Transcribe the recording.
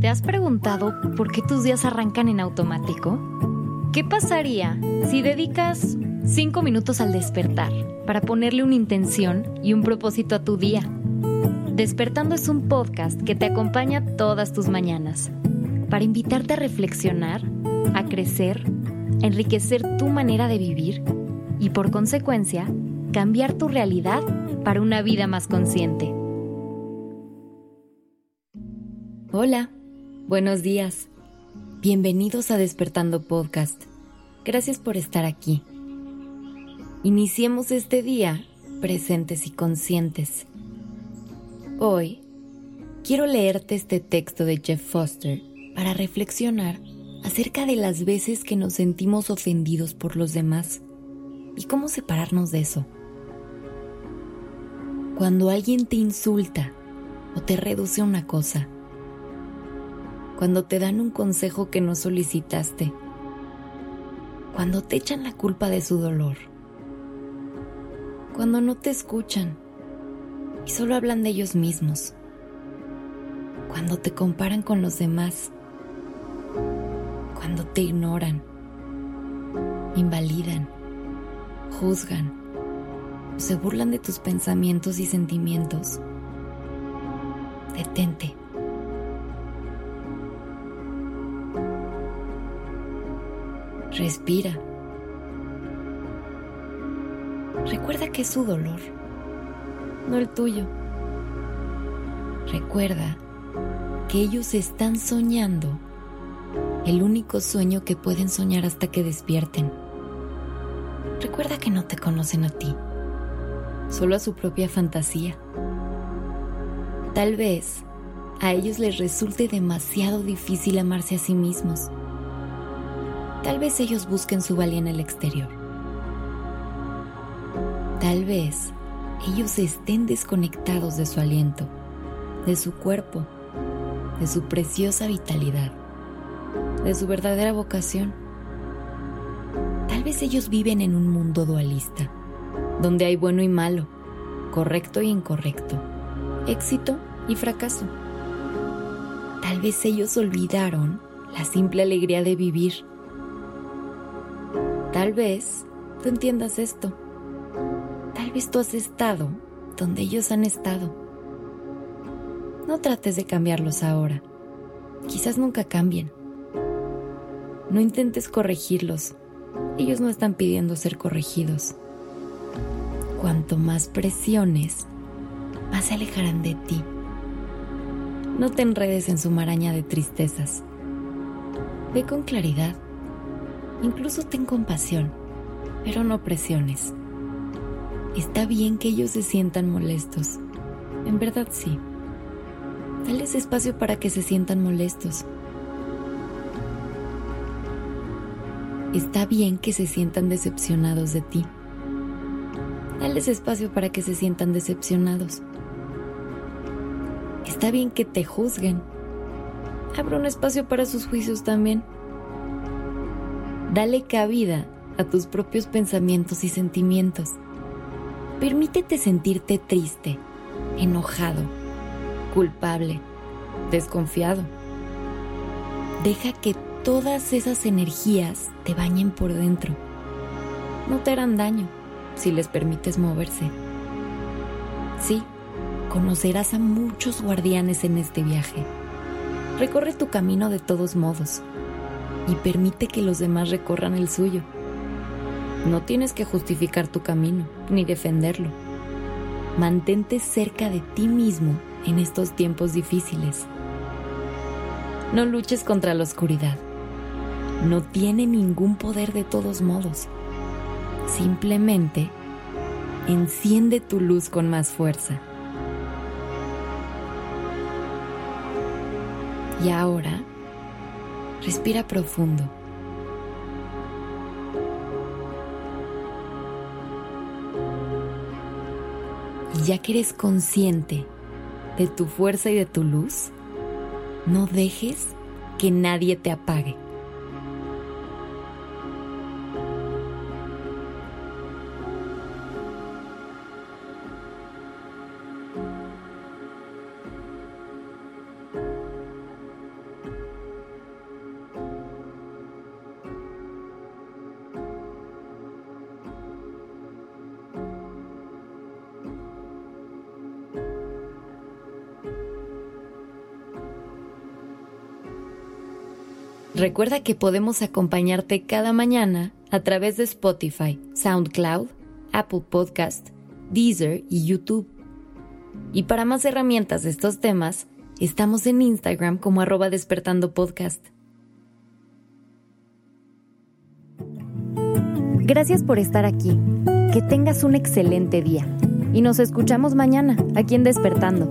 ¿Te has preguntado por qué tus días arrancan en automático? ¿Qué pasaría si dedicas cinco minutos al despertar para ponerle una intención y un propósito a tu día? Despertando es un podcast que te acompaña todas tus mañanas para invitarte a reflexionar, a crecer, a enriquecer tu manera de vivir y por consecuencia cambiar tu realidad para una vida más consciente. Hola, buenos días. Bienvenidos a Despertando Podcast. Gracias por estar aquí. Iniciemos este día presentes y conscientes. Hoy quiero leerte este texto de Jeff Foster para reflexionar acerca de las veces que nos sentimos ofendidos por los demás y cómo separarnos de eso. Cuando alguien te insulta o te reduce a una cosa, cuando te dan un consejo que no solicitaste, cuando te echan la culpa de su dolor, cuando no te escuchan y solo hablan de ellos mismos, cuando te comparan con los demás, cuando te ignoran, invalidan, juzgan, se burlan de tus pensamientos y sentimientos. Detente. Respira. Recuerda que es su dolor, no el tuyo. Recuerda que ellos están soñando el único sueño que pueden soñar hasta que despierten. Recuerda que no te conocen a ti, solo a su propia fantasía. Tal vez a ellos les resulte demasiado difícil amarse a sí mismos. Tal vez ellos busquen su valía en el exterior. Tal vez ellos estén desconectados de su aliento, de su cuerpo, de su preciosa vitalidad de su verdadera vocación. Tal vez ellos viven en un mundo dualista, donde hay bueno y malo, correcto y incorrecto, éxito y fracaso. Tal vez ellos olvidaron la simple alegría de vivir. Tal vez tú entiendas esto. Tal vez tú has estado donde ellos han estado. No trates de cambiarlos ahora. Quizás nunca cambien. No intentes corregirlos. Ellos no están pidiendo ser corregidos. Cuanto más presiones, más se alejarán de ti. No te enredes en su maraña de tristezas. Ve con claridad. Incluso ten compasión, pero no presiones. Está bien que ellos se sientan molestos. En verdad sí. Dales espacio para que se sientan molestos Está bien que se sientan decepcionados de ti. Dales espacio para que se sientan decepcionados. Está bien que te juzguen. Abre un espacio para sus juicios también. Dale cabida a tus propios pensamientos y sentimientos. Permítete sentirte triste, enojado, culpable, desconfiado. Deja que todas esas energías te bañen por dentro. No te harán daño si les permites moverse. Sí, conocerás a muchos guardianes en este viaje. Recorre tu camino de todos modos y permite que los demás recorran el suyo. No tienes que justificar tu camino ni defenderlo. Mantente cerca de ti mismo en estos tiempos difíciles. No luches contra la oscuridad no tiene ningún poder de todos modos. Simplemente enciende tu luz con más fuerza. Y ahora, respira profundo. Y ya que eres consciente de tu fuerza y de tu luz, no dejes que nadie te apague. Recuerda que podemos acompañarte cada mañana a través de Spotify, SoundCloud, Apple Podcast, Deezer y YouTube. Y para más herramientas de estos temas, estamos en Instagram como arroba despertando podcast. Gracias por estar aquí. Que tengas un excelente día. Y nos escuchamos mañana, aquí en Despertando.